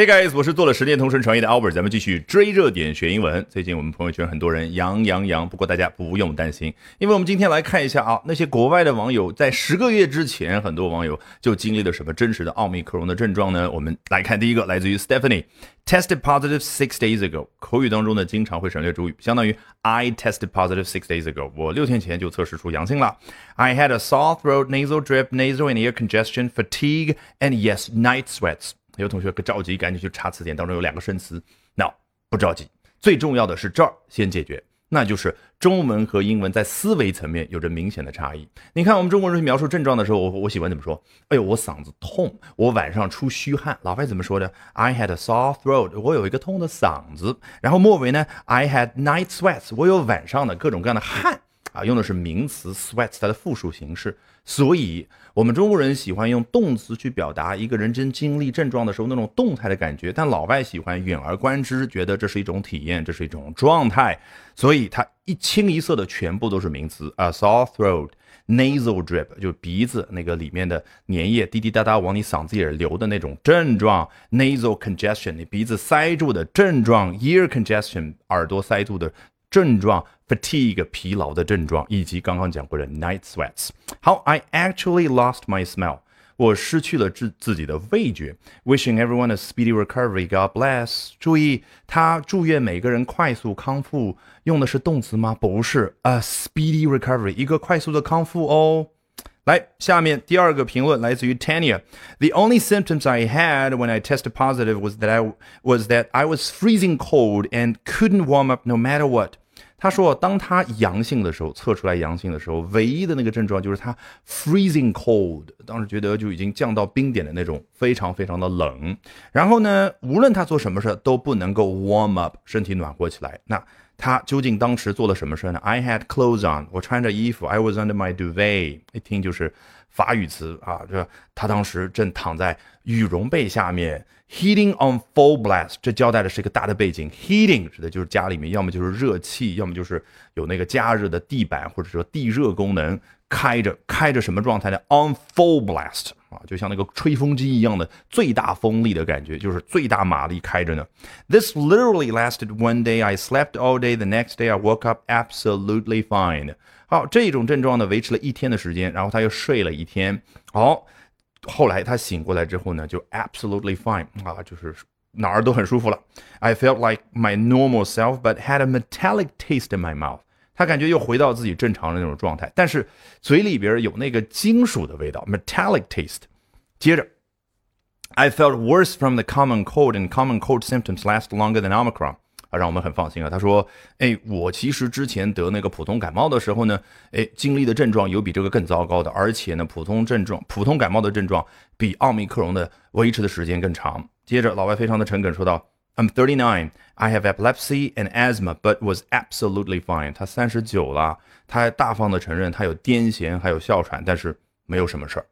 Hey guys，我是做了十年同声传译的 Albert，咱们继续追热点学英文。最近我们朋友圈很多人阳阳阳，不过大家不用担心，因为我们今天来看一下啊，那些国外的网友在十个月之前，很多网友就经历了什么真实的奥密克戎的症状呢？我们来看第一个，来自于 Stephanie，tested positive six days ago。口语当中呢，经常会省略主语，相当于 I tested positive six days ago。我六天前就测试出阳性了。I had a sore throat, nasal drip, nasal and ear congestion, fatigue, and yes, night sweats。有同学可着急，赶紧去查词典，当中有两个生词。那不着急，最重要的是这儿先解决，那就是中文和英文在思维层面有着明显的差异。你看，我们中国人描述症状的时候，我我喜欢怎么说？哎呦，我嗓子痛，我晚上出虚汗。老外怎么说的？I had a sore throat，我有一个痛的嗓子。然后末尾呢？I had night sweats，我有晚上的各种各样的汗。啊，用的是名词 sweats，它的复数形式，所以我们中国人喜欢用动词去表达一个人真经历症状的时候那种动态的感觉，但老外喜欢远而观之，觉得这是一种体验，这是一种状态，所以它一清一色的全部都是名词，a sore throat，nasal drip，就鼻子那个里面的粘液滴滴答答往你嗓子眼流的那种症状，nasal congestion，你鼻子塞住的症状，ear congestion，耳朵塞住的。症状 fatigue 疲劳的症状，以及刚刚讲过的 night sweats。好，I actually lost my smell，我失去了自自己的味觉。Wishing everyone a speedy recovery, God bless。注意，他祝愿每个人快速康复，用的是动词吗？不是，a speedy recovery，一个快速的康复哦。来，下面第二个评论来自于 Tanya。The only symptoms I had when I tested positive was that I was that I was freezing cold and couldn't warm up no matter what. 他说，当他阳性的时候，测出来阳性的时候，唯一的那个症状就是他 freezing cold，当时觉得就已经降到冰点的那种，非常非常的冷。然后呢，无论他做什么事都不能够 warm up，身体暖和起来。那他究竟当时做了什么事呢？I had clothes on，我穿着衣服。I was under my duvet，一听就是法语词啊，这他当时正躺在羽绒被下面。Heating on full blast，这交代的是一个大的背景。Heating 指的就是家里面要么就是热气，要么就是有那个加热的地板，或者说地热功能开着。开着什么状态呢？On full blast 啊，就像那个吹风机一样的最大风力的感觉，就是最大马力开着呢。This literally lasted one day. I slept all day. The next day I woke up absolutely fine. 好，这种症状呢维持了一天的时间，然后他又睡了一天。好。后来他醒过来之后呢，就 absolutely fine 啊，就是哪儿都很舒服了。I felt like my normal self, but had a metallic taste in my mouth。 他感觉又回到自己正常的那种状态，但是嘴里边有那个金属的味道，metallic taste。接着，I felt worse from the common cold, and common cold symptoms last longer than Omicron。啊，让我们很放心啊。他说：“哎，我其实之前得那个普通感冒的时候呢，哎，经历的症状有比这个更糟糕的，而且呢，普通症状、普通感冒的症状比奥密克戎的维持的时间更长。”接着，老外非常的诚恳说道 ：“I'm thirty nine. I have epilepsy and asthma, but was absolutely fine。”他三十九了，他还大方的承认他有癫痫，还有哮喘，但是没有什么事儿。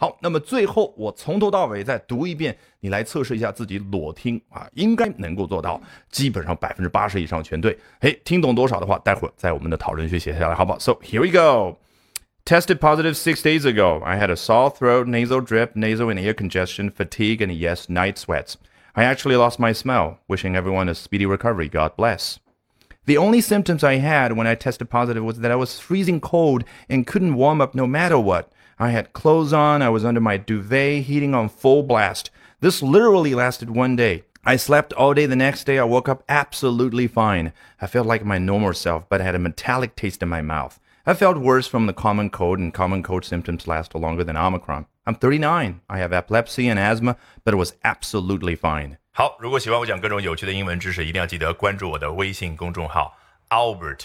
好，那么最后我从头到尾再读一遍，你来测试一下自己裸听啊，应该能够做到，基本上百分之八十以上全对。哎，听懂多少的话，待会儿在我们的讨论区写下来，好不好？So here we go. Tested positive six days ago. I had a sore throat, nasal drip, nasal and ear congestion, fatigue, and yes, night sweats. I actually lost my smell. Wishing everyone a speedy recovery. God bless. The only symptoms I had when I tested positive was that I was freezing cold and couldn't warm up no matter what. I had clothes on, I was under my duvet, heating on full blast. This literally lasted one day. I slept all day the next day. I woke up absolutely fine. I felt like my normal self, but I had a metallic taste in my mouth. I felt worse from the common cold, and common cold symptoms last longer than Omicron. I'm 39. I have epilepsy and asthma, but it was absolutely fine. 好，如果喜欢我讲各种有趣的英文知识，一定要记得关注我的微信公众号 Albert